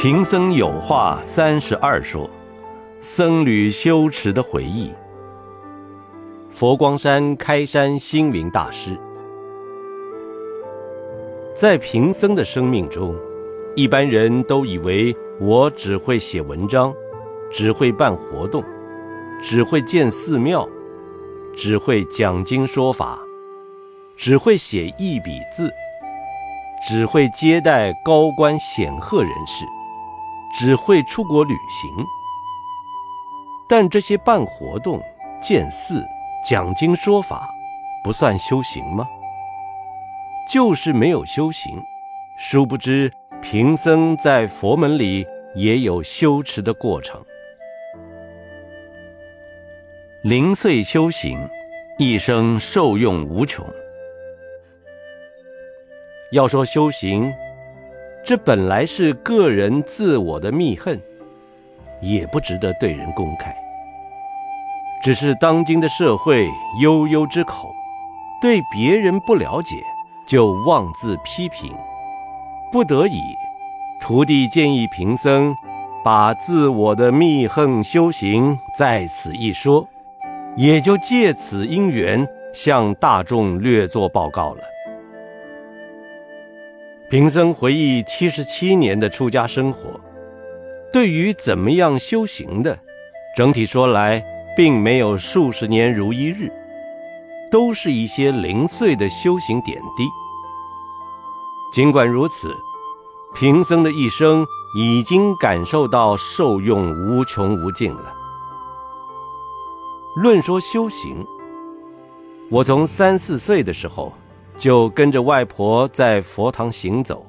贫僧有话三十二说，僧侣修持的回忆。佛光山开山星云大师，在贫僧的生命中，一般人都以为我只会写文章，只会办活动，只会建寺庙，只会讲经说法，只会写一笔字，只会接待高官显赫人士。只会出国旅行，但这些办活动、建寺、讲经说法，不算修行吗？就是没有修行。殊不知，贫僧在佛门里也有修持的过程。零碎修行，一生受用无穷。要说修行。这本来是个人自我的密恨，也不值得对人公开。只是当今的社会悠悠之口，对别人不了解就妄自批评，不得已，徒弟建议贫僧把自我的密恨修行在此一说，也就借此因缘向大众略作报告了。贫僧回忆七十七年的出家生活，对于怎么样修行的，整体说来，并没有数十年如一日，都是一些零碎的修行点滴。尽管如此，贫僧的一生已经感受到受用无穷无尽了。论说修行，我从三四岁的时候。就跟着外婆在佛堂行走，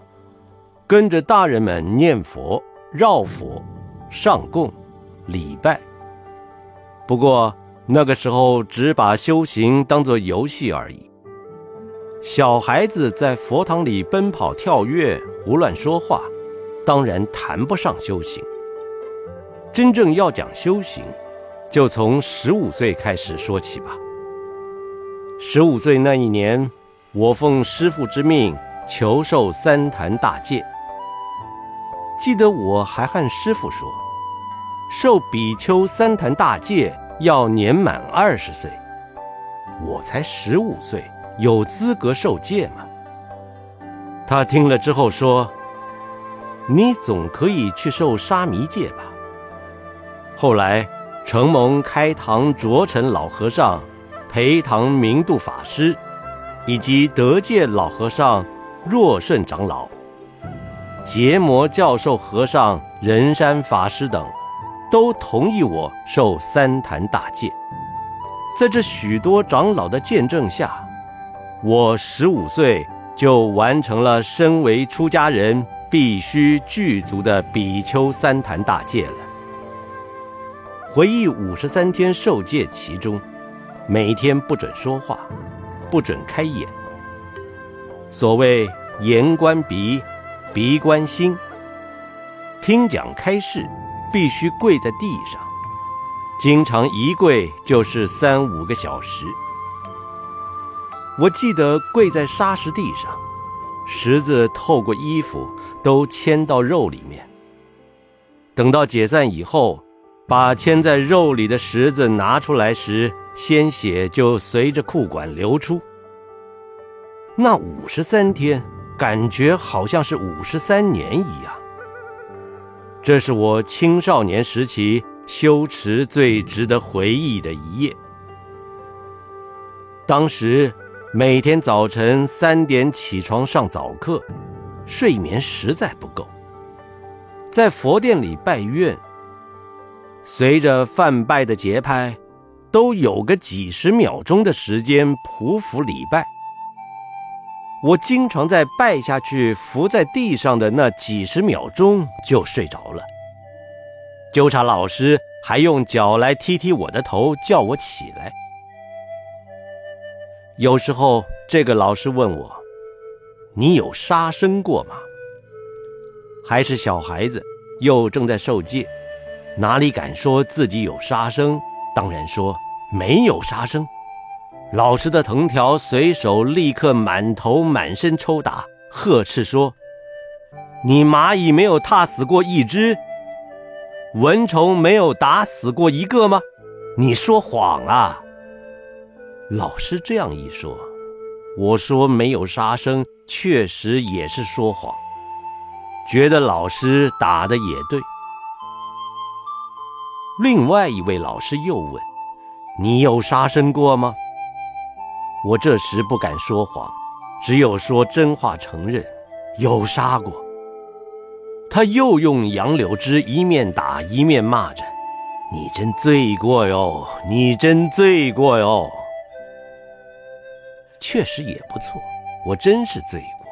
跟着大人们念佛、绕佛、上供、礼拜。不过那个时候只把修行当作游戏而已。小孩子在佛堂里奔跑跳跃、胡乱说话，当然谈不上修行。真正要讲修行，就从十五岁开始说起吧。十五岁那一年。我奉师父之命求受三坛大戒。记得我还和师父说，受比丘三坛大戒要年满二十岁。我才十五岁，有资格受戒吗？他听了之后说：“你总可以去受沙弥戒吧。”后来承蒙开堂卓成老和尚陪堂明度法师。以及德界老和尚、若顺长老、结魔教授和尚、仁山法师等，都同意我受三坛大戒。在这许多长老的见证下，我十五岁就完成了身为出家人必须具足的比丘三坛大戒了。回忆五十三天受戒其中，每天不准说话。不准开眼。所谓言观鼻，鼻观心。听讲开示，必须跪在地上，经常一跪就是三五个小时。我记得跪在沙石地上，石子透过衣服都嵌到肉里面。等到解散以后，把嵌在肉里的石子拿出来时，鲜血就随着裤管流出。那五十三天，感觉好像是五十三年一样。这是我青少年时期修持最值得回忆的一夜。当时每天早晨三点起床上早课，睡眠实在不够，在佛殿里拜愿，随着梵拜的节拍，都有个几十秒钟的时间匍匐礼拜。我经常在拜下去、伏在地上的那几十秒钟就睡着了。纠察老师还用脚来踢踢我的头，叫我起来。有时候，这个老师问我：“你有杀生过吗？”还是小孩子，又正在受戒，哪里敢说自己有杀生？当然说没有杀生。老师的藤条随手立刻满头满身抽打，呵斥说：“你蚂蚁没有踏死过一只，蚊虫没有打死过一个吗？你说谎啊！老师这样一说，我说没有杀生，确实也是说谎。觉得老师打的也对。另外一位老师又问：“你有杀生过吗？”我这时不敢说谎，只有说真话，承认有杀过。他又用杨柳枝一面打一面骂着：“你真罪过哟，你真罪过哟。”确实也不错，我真是罪过。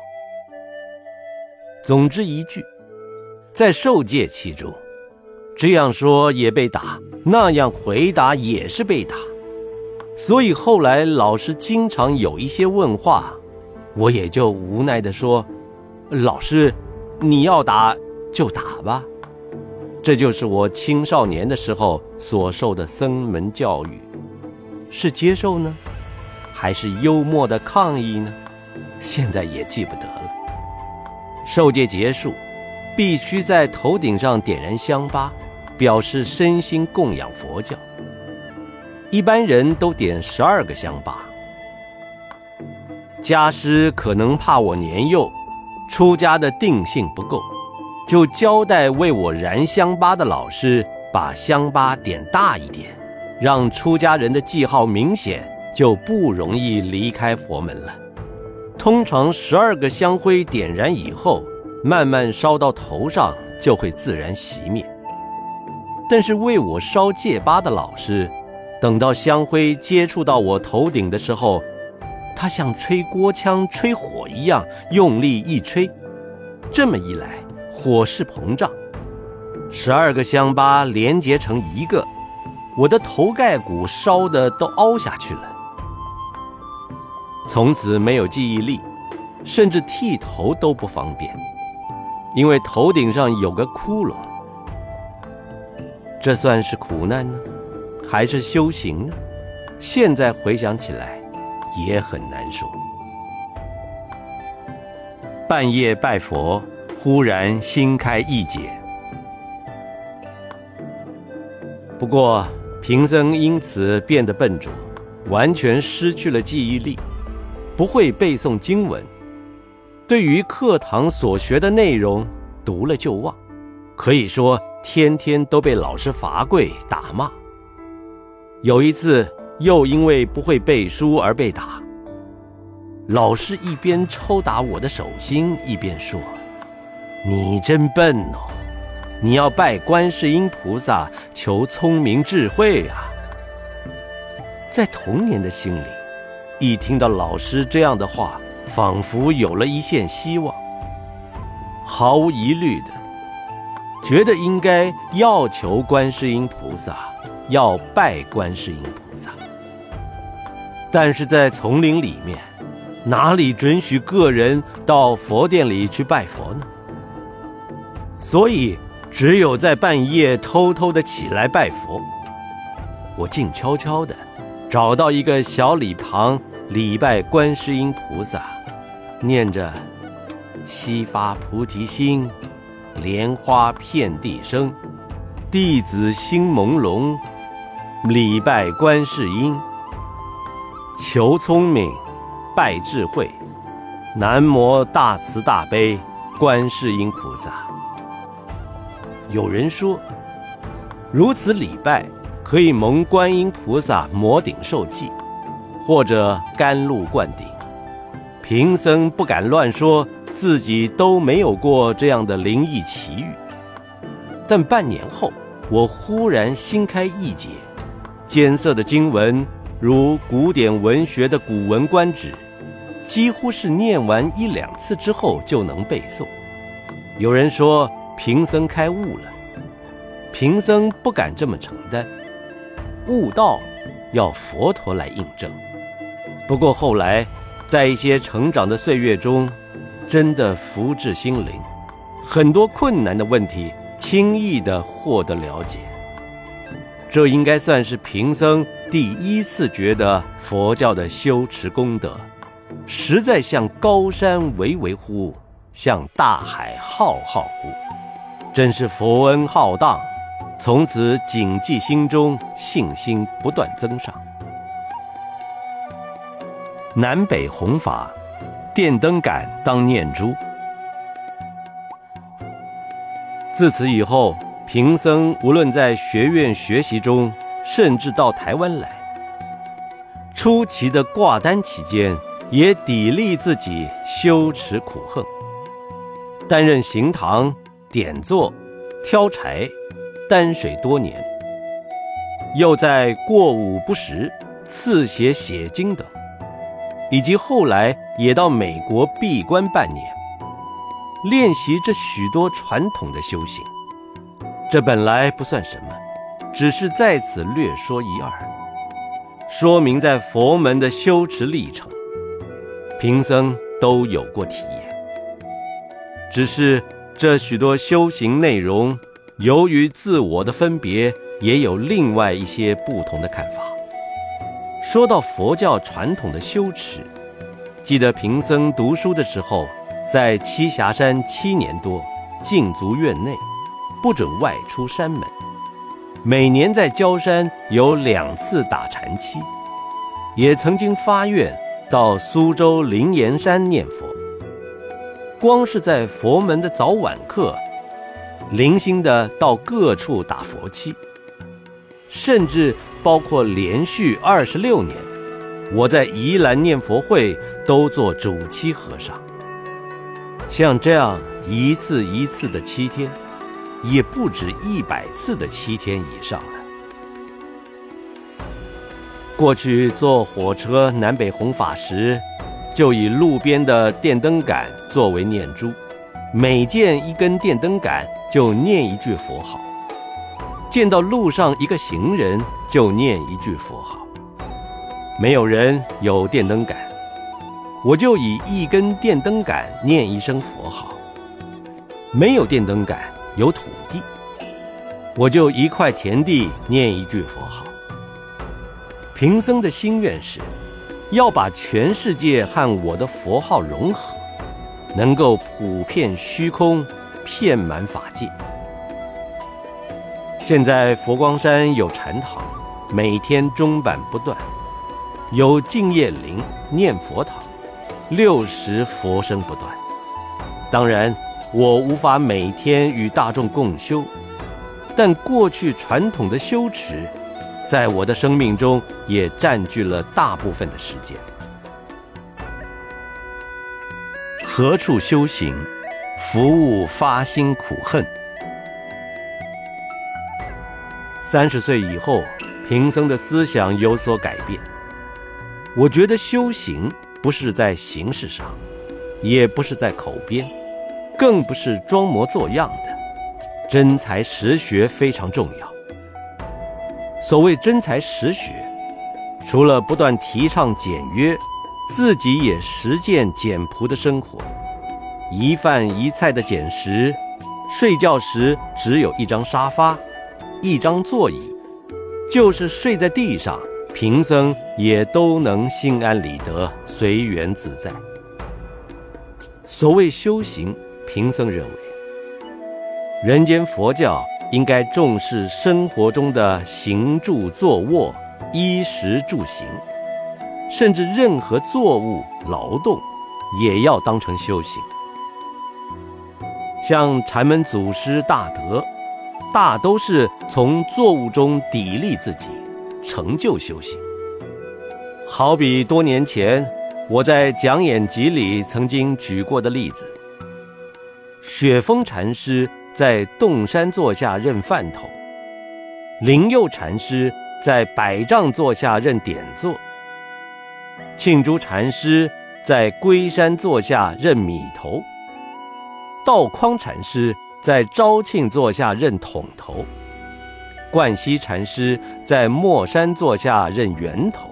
总之一句，在受戒期中，这样说也被打，那样回答也是被打，所以后来老师经常有一些问话，我也就无奈地说：“老师，你要打。”就打吧，这就是我青少年的时候所受的僧门教育，是接受呢，还是幽默的抗议呢？现在也记不得了。受戒结束，必须在头顶上点燃香巴，表示身心供养佛教。一般人都点十二个香巴。家师可能怕我年幼，出家的定性不够。就交代为我燃香巴的老师把香巴点大一点，让出家人的记号明显，就不容易离开佛门了。通常十二个香灰点燃以后，慢慢烧到头上，就会自然熄灭。但是为我烧戒疤的老师，等到香灰接触到我头顶的时候，他像吹锅腔吹火一样用力一吹，这么一来。火势膨胀，十二个香疤连结成一个，我的头盖骨烧的都凹下去了。从此没有记忆力，甚至剃头都不方便，因为头顶上有个窟窿。这算是苦难呢，还是修行呢？现在回想起来，也很难说。半夜拜佛。忽然心开意解，不过贫僧因此变得笨拙，完全失去了记忆力，不会背诵经文。对于课堂所学的内容，读了就忘，可以说天天都被老师罚跪打骂。有一次又因为不会背书而被打，老师一边抽打我的手心，一边说。你真笨哦！你要拜观世音菩萨求聪明智慧啊！在童年的心里，一听到老师这样的话，仿佛有了一线希望，毫无疑虑的觉得应该要求观世音菩萨，要拜观世音菩萨。但是在丛林里面，哪里准许个人到佛殿里去拜佛呢？所以，只有在半夜偷偷的起来拜佛。我静悄悄的找到一个小礼旁礼拜观世音菩萨，念着“悉发菩提心，莲花遍地生，弟子心朦胧，礼拜观世音，求聪明，拜智慧，南无大慈大悲观世音菩萨。”有人说，如此礼拜可以蒙观音菩萨摩顶受记，或者甘露灌顶。贫僧不敢乱说，自己都没有过这样的灵异奇遇。但半年后，我忽然心开意解，艰涩的经文，如古典文学的《古文观止》，几乎是念完一两次之后就能背诵。有人说。贫僧开悟了，贫僧不敢这么承担。悟道要佛陀来印证。不过后来，在一些成长的岁月中，真的福至心灵，很多困难的问题轻易的获得了解。这应该算是贫僧第一次觉得佛教的修持功德，实在像高山巍巍乎，像大海浩浩乎。真是佛恩浩荡，从此谨记心中，信心不断增上。南北弘法，电灯杆当念珠。自此以后，贫僧无论在学院学习中，甚至到台湾来，出奇的挂单期间，也砥砺自己修持苦恨，担任行堂点座、挑柴、担水多年，又在过午不食、刺血写经等。以及后来也到美国闭关半年，练习这许多传统的修行。这本来不算什么，只是在此略说一二，说明在佛门的修持历程，贫僧都有过体验。只是这许多修行内容，由于自我的分别，也有另外一些不同的看法。说到佛教传统的修持，记得贫僧读书的时候，在栖霞山七年多，禁足院内，不准外出山门。每年在焦山有两次打禅期，也曾经发愿到苏州灵岩山念佛。光是在佛门的早晚课，零星的到各处打佛七。甚至包括连续二十六年，我在宜兰念佛会都做主七和尚。像这样一次一次的七天，也不止一百次的七天以上了。过去坐火车南北弘法时，就以路边的电灯杆作为念珠，每见一根电灯杆就念一句佛号。见到路上一个行人，就念一句佛号。没有人有电灯杆，我就以一根电灯杆念一声佛号。没有电灯杆，有土地，我就一块田地念一句佛号。贫僧的心愿是，要把全世界和我的佛号融合，能够普遍虚空，遍满法界。现在佛光山有禅堂，每天钟板不断；有净业林念佛堂，六时佛声不断。当然，我无法每天与大众共修，但过去传统的修持，在我的生命中也占据了大部分的时间。何处修行，服务发心苦恨。三十岁以后，贫僧的思想有所改变。我觉得修行不是在形式上，也不是在口边，更不是装模作样的，真才实学非常重要。所谓真才实学，除了不断提倡简约，自己也实践简朴的生活，一饭一菜的简食，睡觉时只有一张沙发。一张座椅，就是睡在地上，贫僧也都能心安理得、随缘自在。所谓修行，贫僧认为，人间佛教应该重视生活中的行住坐卧、衣食住行，甚至任何作物劳动，也要当成修行。像禅门祖师大德。大都是从作物中砥砺自己，成就修行。好比多年前我在讲演集里曾经举过的例子：雪峰禅师在洞山座下任饭头，灵佑禅师在百丈座下任点座，庆珠禅师在龟山座下任米头，道匡禅师。在昭庆座下任统头，冠希禅师在墨山座下任源头，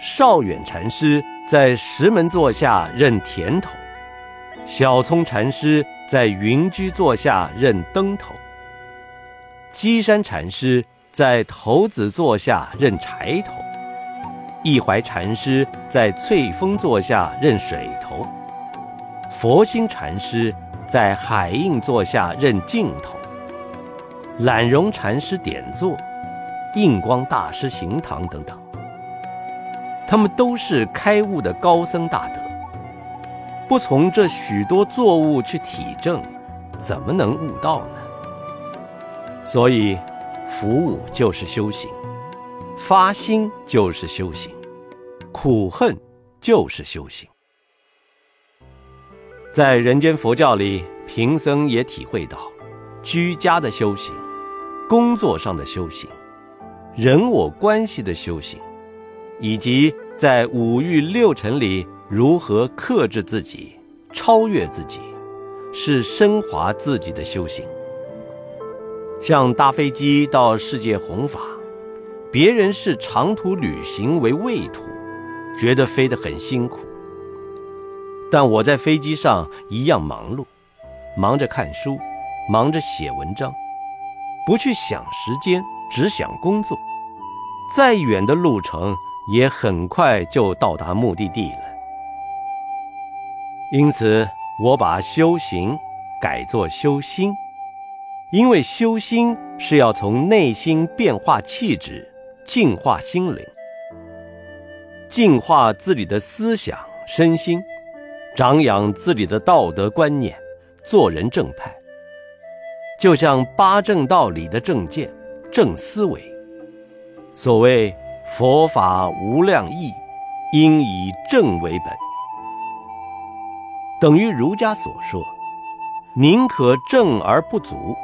少远禅师在石门座下任田头，小聪禅师在云居座下任灯头，基山禅师在头子座下任柴头，一怀禅师在翠峰座下任水头。佛心禅师在海印座下任镜头，懒荣禅师点座，印光大师行堂等等。他们都是开悟的高僧大德，不从这许多作物去体证，怎么能悟道呢？所以，服务就是修行，发心就是修行，苦恨就是修行。在人间佛教里，贫僧也体会到，居家的修行，工作上的修行，人我关系的修行，以及在五欲六尘里如何克制自己、超越自己，是升华自己的修行。像搭飞机到世界弘法，别人是长途旅行为畏途，觉得飞得很辛苦。但我在飞机上一样忙碌，忙着看书，忙着写文章，不去想时间，只想工作。再远的路程也很快就到达目的地了。因此，我把修行改作修心，因为修心是要从内心变化气质，净化心灵，净化自己的思想身心。长养自己的道德观念，做人正派，就像八正道里的正见、正思维。所谓佛法无量义，应以正为本，等于儒家所说：宁可正而不足，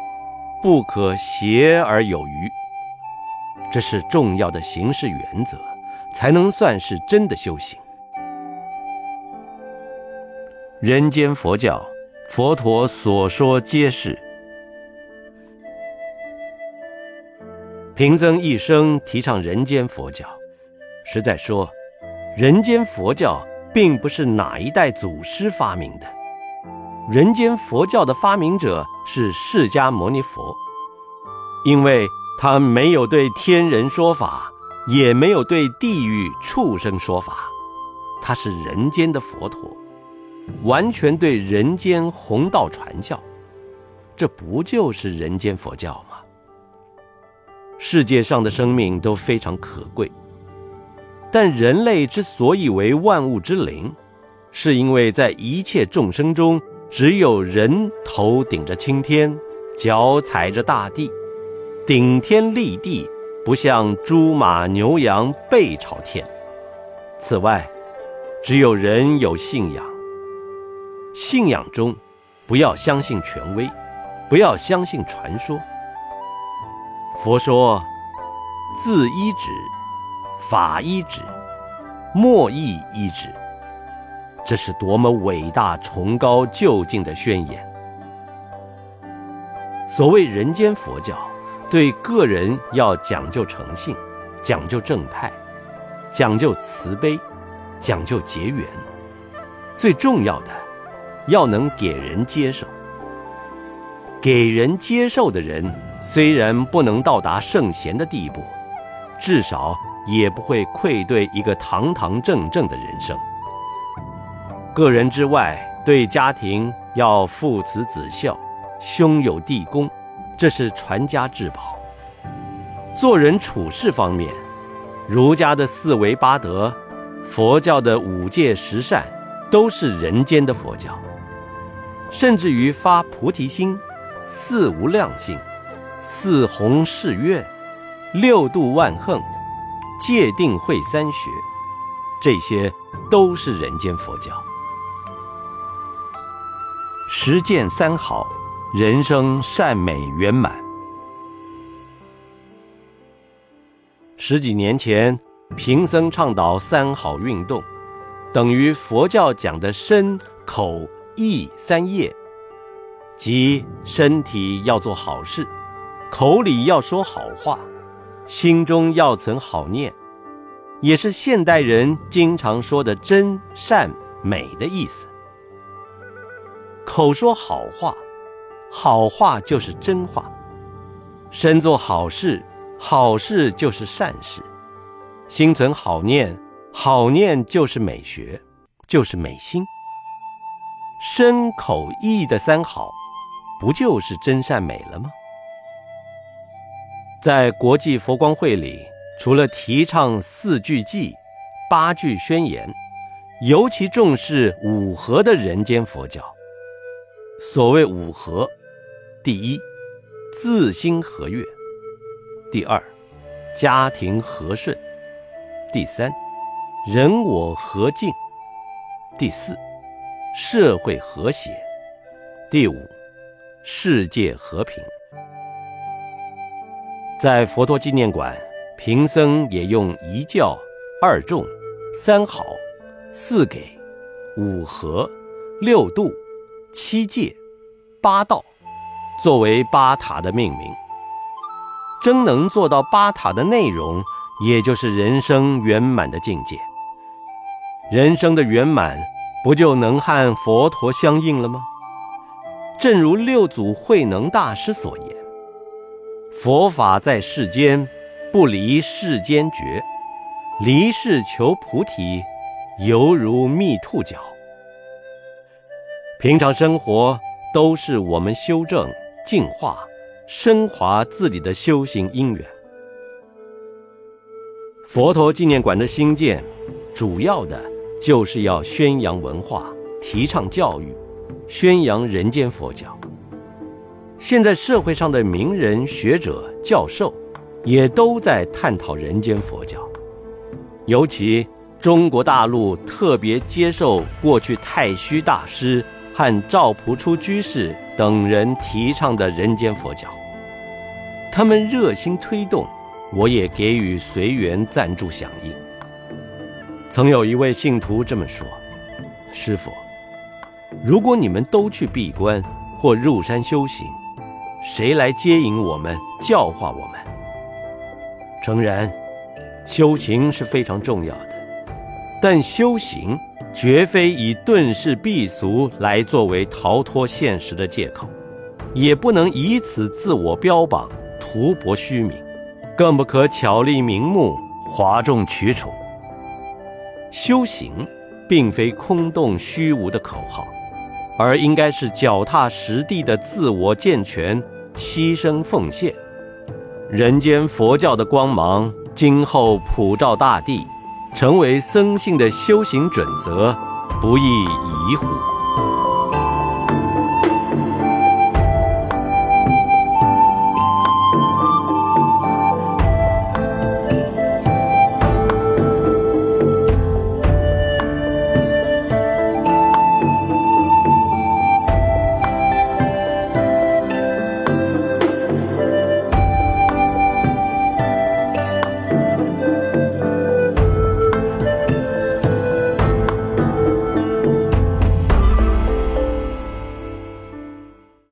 不可邪而有余。这是重要的行事原则，才能算是真的修行。人间佛教，佛陀所说皆是。贫僧一生提倡人间佛教，实在说，人间佛教并不是哪一代祖师发明的。人间佛教的发明者是释迦牟尼佛，因为他没有对天人说法，也没有对地狱畜生说法，他是人间的佛陀。完全对人间弘道传教，这不就是人间佛教吗？世界上的生命都非常可贵，但人类之所以为万物之灵，是因为在一切众生中，只有人头顶着青天，脚踩着大地，顶天立地，不像猪马牛羊背朝天。此外，只有人有信仰。信仰中，不要相信权威，不要相信传说。佛说：“自依止，法依止，莫亦依止。”这是多么伟大、崇高、究竟的宣言！所谓人间佛教，对个人要讲究诚信，讲究正派，讲究慈悲，讲究结缘，最重要的。要能给人接受，给人接受的人，虽然不能到达圣贤的地步，至少也不会愧对一个堂堂正正的人生。个人之外，对家庭要父慈子孝，兄友弟恭，这是传家之宝。做人处事方面，儒家的四维八德，佛教的五戒十善，都是人间的佛教。甚至于发菩提心、四无量心、四弘誓愿、六度万行、戒定慧三学，这些都是人间佛教。实践三好，人生善美圆满。十几年前，贫僧倡导三好运动，等于佛教讲的身口。意三业，即身体要做好事，口里要说好话，心中要存好念，也是现代人经常说的真善美的意思。口说好话，好话就是真话；身做好事，好事就是善事；心存好念，好念就是美学，就是美心。身口意的三好，不就是真善美了吗？在国际佛光会里，除了提倡四句偈、八句宣言，尤其重视五和的人间佛教。所谓五和，第一，自心和悦；第二，家庭和顺；第三，人我和敬；第四，社会和谐；第五，世界和平。在佛陀纪念馆，贫僧也用一教、二众、三好、四给、五和、六度。七戒、八道，作为八塔的命名，真能做到八塔的内容，也就是人生圆满的境界。人生的圆满，不就能和佛陀相应了吗？正如六祖慧能大师所言：“佛法在世间，不离世间觉；离世求菩提，犹如觅兔角。”平常生活都是我们修正、净化、升华自己的修行因缘。佛陀纪念馆的兴建，主要的就是要宣扬文化、提倡教育、宣扬人间佛教。现在社会上的名人、学者、教授，也都在探讨人间佛教，尤其中国大陆特别接受过去太虚大师。和赵朴初居士等人提倡的人间佛教，他们热心推动，我也给予随缘赞助响应。曾有一位信徒这么说：“师傅，如果你们都去闭关或入山修行，谁来接引我们、教化我们？”诚然，修行是非常重要的，但修行。绝非以遁世避俗来作为逃脱现实的借口，也不能以此自我标榜、图博虚名，更不可巧立名目、哗众取宠。修行并非空洞虚无的口号，而应该是脚踏实地的自我健全、牺牲奉献。人间佛教的光芒，今后普照大地。成为僧性的修行准则，不亦宜乎。